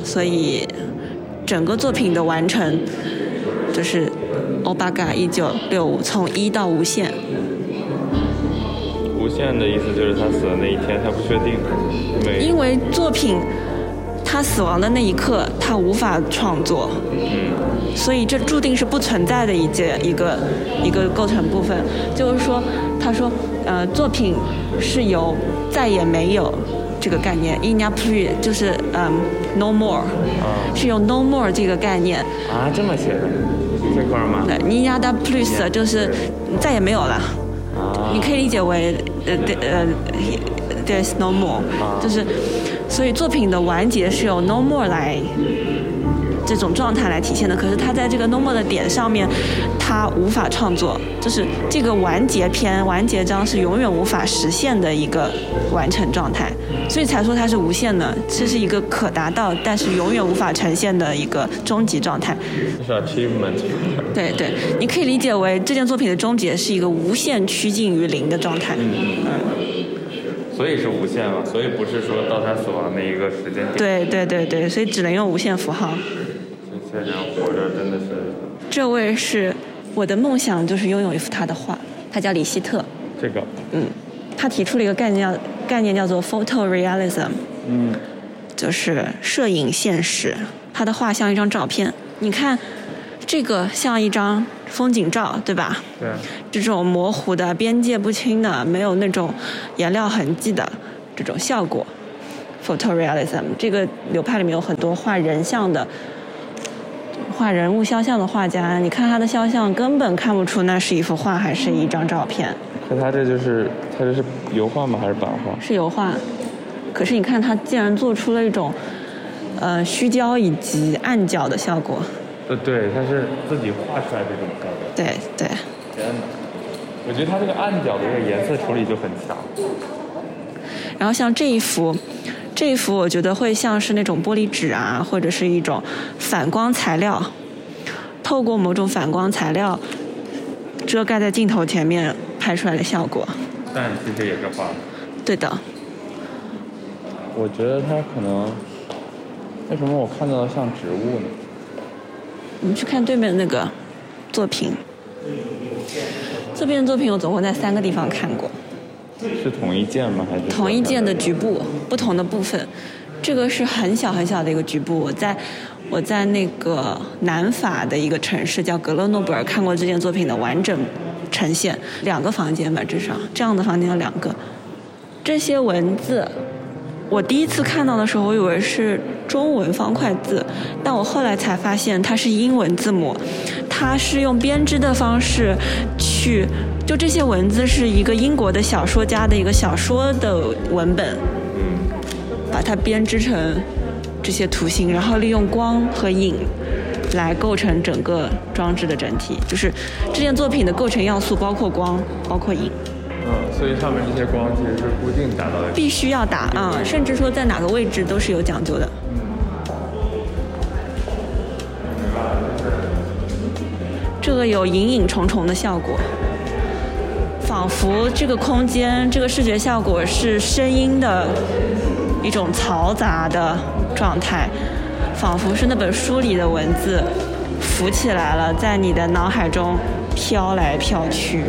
所以，整个作品的完成就是欧巴嘎一九六五，从一到无限。无限的意思就是他死的那一天，他不确定，因为作品他死亡的那一刻，他无法创作，嗯所以这注定是不存在的一件一个一个构成部分。就是说，他说，呃，作品是由再也没有这个概念 i n a p r e 就是嗯、no more，啊是用 no more 这个概念。啊这么写的这块吗？对 n i a d a plus 就是再也没有了。啊你可以理解为呃对呃，there's no more，、啊就是所以作品的完结是由 no more 来这种状态来体现的。可是他在这个 no more 的点上面，他无法创作，就是这个完结篇、完结章是永远无法实现的一个完成状态，所以才说它是无限的，这是一个可达到但是永远无法呈现的一个终极状态。这是 achievement，对对，你可以理解为这件作品的终结是一个无限趋近于零的状态。嗯所以是无限嘛，所以不是说到他死亡那一个时间点，对对对对，所以只能用无限符号。这样活着真的是。这位是我的梦想，就是拥有一幅他的画，他叫李希特。这个，嗯，他提出了一个概念叫概念叫做 photorealism，嗯。就是摄影现实。他的画像一张照片，你看这个像一张风景照，对吧？对。啊，这种模糊的、边界不清的、没有那种颜料痕迹的这种效果，photorealism 这个流派里面有很多画人像的、画人物肖像的画家。你看他的肖像，根本看不出那是一幅画还是一张照片，可他这就是他这是油画吗还是版画？是油画。可是你看他竟然做出了一种呃虚焦以及暗角的效果。呃，对，他是自己画出来这种效果。对对，天哪！我觉得他这个暗角的这个颜色处理就很强。然后像这一幅，这一幅我觉得会像是那种玻璃纸啊，或者是一种反光材料，透过某种反光材料遮盖在镜头前面拍出来的效果。但其实也是画。对的，我觉得它可能，为什么我看到的像植物呢？我们去看对面的那个作品。这边的作品我总共在三个地方看过，是同一件吗？还是同一件的局部，不同的部分。这个是很小很小的一个局部，我在我在那个南法的一个城市叫格勒诺布尔看过这件作品的完整呈现，两个房间吧，至少这样的房间有两个。这些文字，我第一次看到的时候，我以为是中文方块字，但我后来才发现它是英文字母，它是用编织的方式去，就这些文字是一个英国的小说家的一个小说的文本，嗯，把它编织成这些图形，然后利用光和影来构成整个装置的整体。就是这件作品的构成要素包括光，包括影。嗯，所以上面这些光其实是固定打到的。必须要打啊、甚至说在哪个位置都是有讲究的。这个有隐隐重重的效果，仿佛这个空间、这个视觉效果是声音的一种嘈杂的状态，仿佛是那本书里的文字浮起来了，在你的脑海中飘来飘去，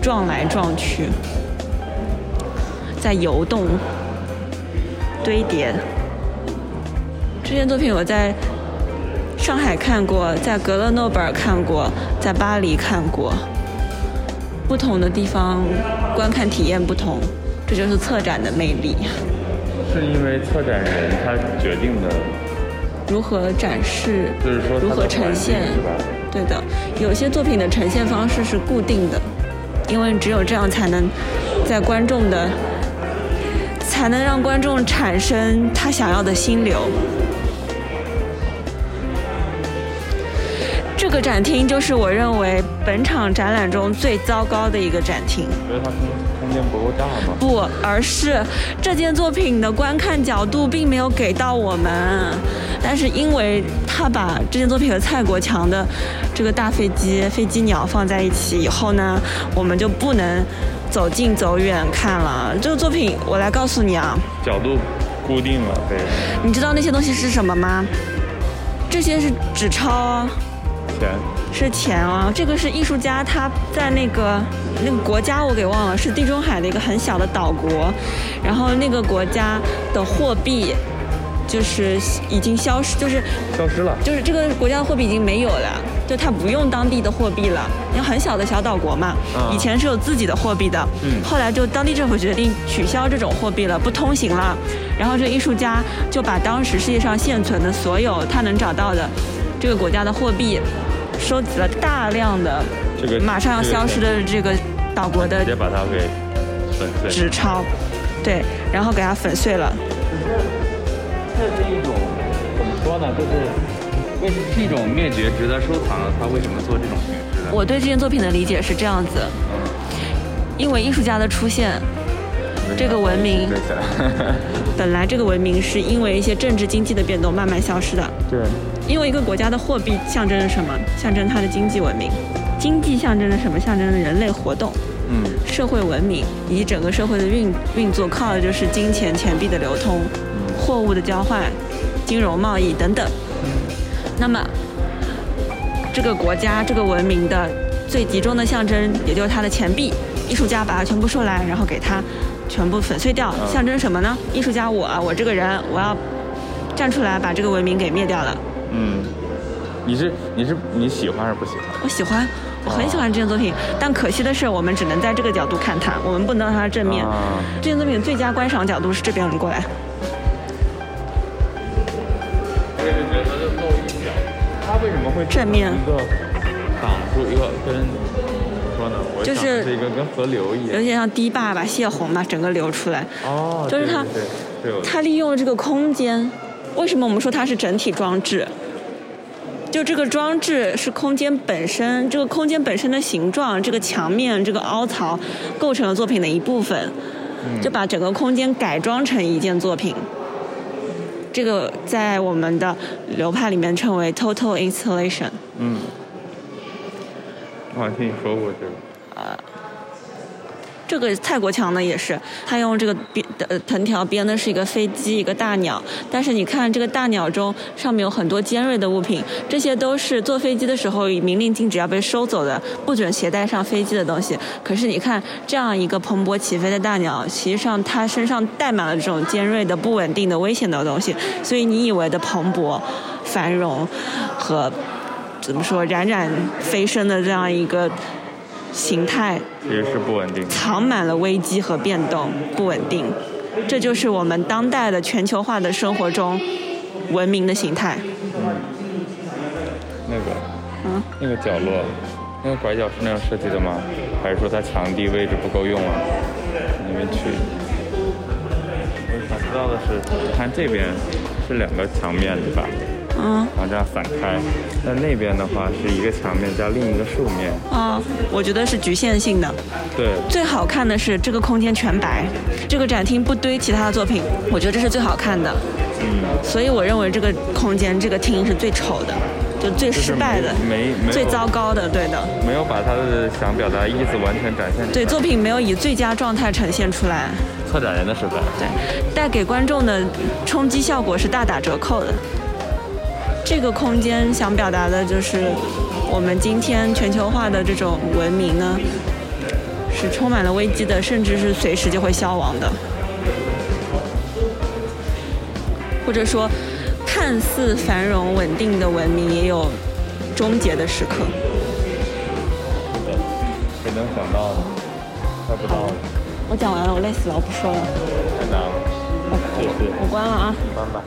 撞来撞去，在游动、堆叠。这件作品我在上海看过，在格勒诺贝尔看过，在巴黎看过。不同的地方观看体验不同，这就是策展的魅力。是因为策展人他决定的，如何展示，就是说如何呈现是吧？对的，有些作品的呈现方式是固定的，因为只有这样才能在观众的，才能让观众产生他想要的心流。个展厅就是我认为本场展览中最糟糕的一个展厅。觉得它空空间不够大吗？不，而是这件作品的观看角度并没有给到我们，但是因为他把这件作品和蔡国强的这个大飞机、飞机鸟放在一起以后呢，我们就不能走近走远看了。这个作品，我来告诉你啊，角度固定了，对，你知道那些东西是什么吗？这些是纸钞啊。钱是钱啊，这个是艺术家他在那个那个国家我给忘了，是地中海的一个很小的岛国，然后那个国家的货币就是已经消失，就是消失了。就是这个国家的货币已经没有了，就他不用当地的货币了，因为很小的小岛国嘛，啊。以前是有自己的货币的，嗯。后来就当地政府决定取消这种货币了，不通行了，然后这个艺术家就把当时世界上现存的所有他能找到的这个国家的货币，收集了大量的这个马上要消失的这个岛国的直接把它给粉碎。纸钞，对，然后给它粉碎了。这是一种怎么说呢？就是为是一种灭绝值得收藏的，他为什么做这种形式呢？我对这件作品的理解是这样子，因为艺术家的出现，这个文明。本来这个文明是因为一些政治经济的变动慢慢消失的。对，因为一个国家的货币象征着什么？象征它的经济文明。经济象征着什么？象征着人类活动、嗯，社会文明以及整个社会的运运作，靠的就是金钱、钱币的流通、货物的交换、金融贸易等等。那么，这个国家、这个文明的最集中的象征，也就是它的钱币。艺术家把它全部收来，然后给它全部粉碎掉，嗯象征什么呢？艺术家我，我这个人，我要站出来把这个文明给灭掉了。嗯，你是你是你喜欢还是不喜欢？我喜欢，我很喜欢这件作品，但可惜的是，我们只能在这个角度看它，我们不能让它正面。啊这件作品最佳观赏角度是这边人过来，我也觉得就露一角，它为什么会正面一个挡住一个跟怎么说呢？我就是一个跟河流一样。有点像堤坝把泄洪嘛，整个流出来。哦，就是它它利用了这个空间，为什么我们说它是整体装置？就这个装置是空间本身，这个空间本身的形状，这个墙面、这个凹槽，构成了作品的一部分，嗯就把整个空间改装成一件作品。这个在我们的流派里面称为 total installation。嗯，我好像听你说过这个。这个蔡国强呢也是，他用这个编呃藤条编的是一个飞机，一个大鸟。但是你看这个大鸟中上面有很多尖锐的物品，这些都是坐飞机的时候明令禁止要被收走的，不准携带上飞机的东西。可是你看这样一个蓬勃起飞的大鸟，实际上它身上带满了这种尖锐的、不稳定的、危险的东西。所以你以为的蓬勃、繁荣和怎么说冉冉飞升的这样一个形态，其实是不稳定。藏满了危机和变动、不稳定。这就是我们当代的全球化的生活中文明的形态。那个，嗯，那个角落，那个拐角是那样设计的吗？还是说它墙地位置不够用啊？你们去。我想知道的是，你看这边是两个墙面对吧？嗯然后这样散开。那那边的话是一个墙面加另一个竖面，啊，我觉得是局限性的。对，最好看的是这个空间全白，这个展厅不堆其他的作品，我觉得这是最好看的。嗯，所以我认为这个空间这个厅是最丑的，就最失败的，没没有最糟糕的，对的。没有把他的想表达的意思完全展现出来。对，作品没有以最佳状态呈现出来，策展人的失败。对，带给观众的冲击效果是大打折扣的。这个空间想表达的就是我们今天全球化的这种文明呢，是充满了危机的，甚至是随时就会消亡的，或者说，看似繁荣稳定的文明也有终结的时刻。谁能想到呢？猜不到了，我讲完了，我累死了，我不说了，太难了。我关了啊。关吧。